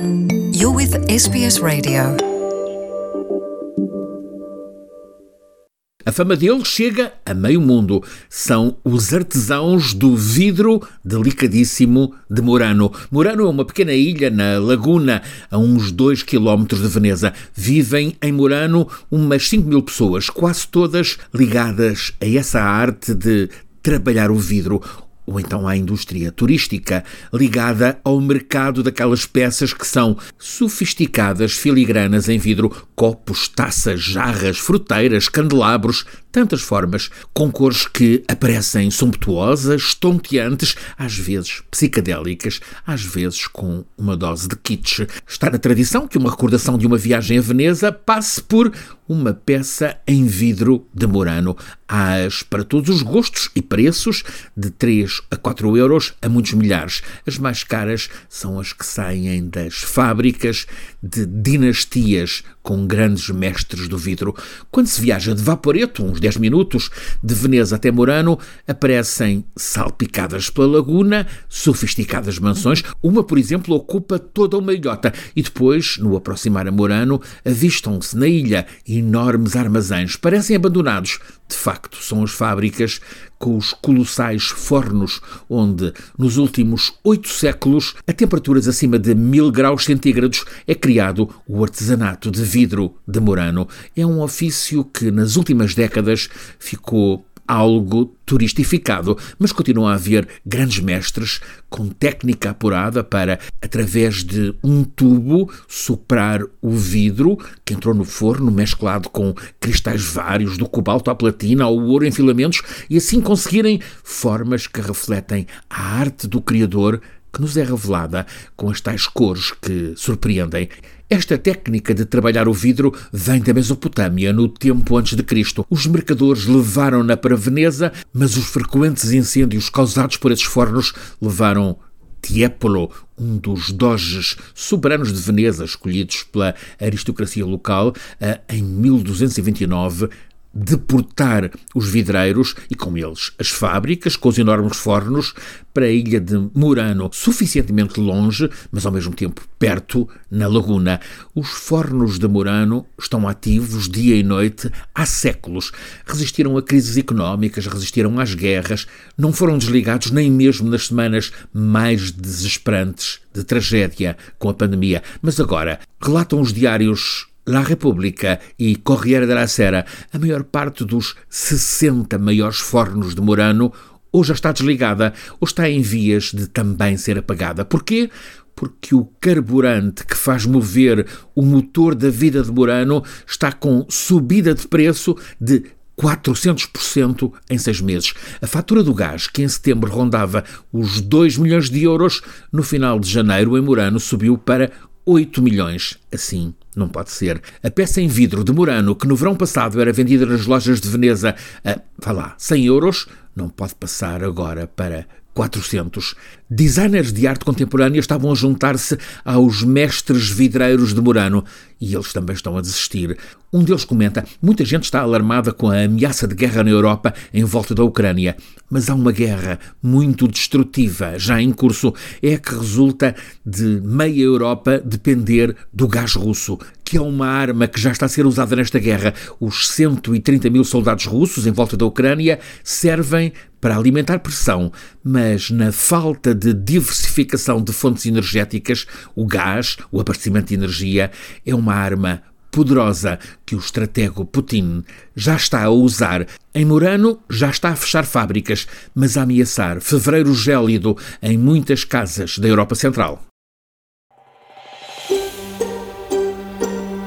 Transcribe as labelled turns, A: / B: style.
A: You're with SBS Radio. A fama deles chega a meio mundo. São os artesãos do vidro delicadíssimo de Murano. Murano é uma pequena ilha na laguna, a uns 2 km de Veneza. Vivem em Murano umas 5 mil pessoas, quase todas ligadas a essa arte de trabalhar o vidro ou então à indústria turística, ligada ao mercado daquelas peças que são sofisticadas filigranas em vidro, copos, taças, jarras, fruteiras, candelabros, tantas formas, com cores que aparecem sumptuosas, tonteantes, às vezes psicadélicas, às vezes com uma dose de kitsch. Está na tradição que uma recordação de uma viagem a Veneza passe por uma peça em vidro de Murano. Há-as para todos os gostos e preços, de 3 a 4 euros a muitos milhares. As mais caras são as que saem das fábricas de dinastias com grandes mestres do vidro. Quando se viaja de Vaporeto, uns 10 minutos, de Veneza até Murano, aparecem salpicadas pela laguna, sofisticadas mansões. Uma, por exemplo, ocupa toda uma ilhota e depois, no aproximar a Murano, avistam-se na ilha enormes armazéns. Parecem abandonados. De facto, são as fábricas com os colossais fornos onde, nos últimos oito séculos, a temperaturas acima de mil graus centígrados é criado o artesanato de vidro de Murano. É um ofício que, nas últimas décadas, ficou algo turistificado, mas continua a haver grandes mestres com técnica apurada para, através de um tubo, soprar o vidro que entrou no forno, mesclado com cristais vários, do cobalto à platina ao ouro em filamentos, e assim conseguirem formas que refletem a arte do Criador que nos é revelada com as tais cores que surpreendem. Esta técnica de trabalhar o vidro vem da Mesopotâmia, no tempo antes de Cristo. Os mercadores levaram-na para Veneza, mas os frequentes incêndios causados por esses fornos levaram Tiepolo, um dos doges soberanos de Veneza, escolhidos pela aristocracia local, em 1229 deportar os vidreiros e com eles as fábricas com os enormes fornos para a ilha de Murano, suficientemente longe, mas ao mesmo tempo perto, na laguna. Os fornos de Murano estão ativos dia e noite há séculos. Resistiram a crises económicas, resistiram às guerras, não foram desligados nem mesmo nas semanas mais desesperantes de tragédia com a pandemia. Mas agora, relatam os diários La República e Corriere della Sera, a maior parte dos 60 maiores fornos de Murano ou já está desligada ou está em vias de também ser apagada. Porquê? Porque o carburante que faz mover o motor da vida de Murano está com subida de preço de 400% em seis meses. A fatura do gás, que em setembro rondava os 2 milhões de euros, no final de janeiro, em Murano, subiu para 8 milhões. Assim, não pode ser. A peça em vidro de Murano, que no verão passado era vendida nas lojas de Veneza a, vá lá, 100 euros, não pode passar agora para 400. Designers de arte contemporânea estavam a juntar-se aos mestres vidreiros de Murano e eles também estão a desistir. Um deles comenta: muita gente está alarmada com a ameaça de guerra na Europa em volta da Ucrânia, mas há uma guerra muito destrutiva já em curso. É a que resulta de meia Europa depender do gás russo, que é uma arma que já está a ser usada nesta guerra. Os 130 mil soldados russos em volta da Ucrânia servem para alimentar pressão, mas na falta de diversificação de fontes energéticas, o gás, o aparecimento de energia, é uma arma poderosa que o estratego Putin já está a usar. Em Murano já está a fechar fábricas, mas a ameaçar fevereiro gélido em muitas casas da Europa Central.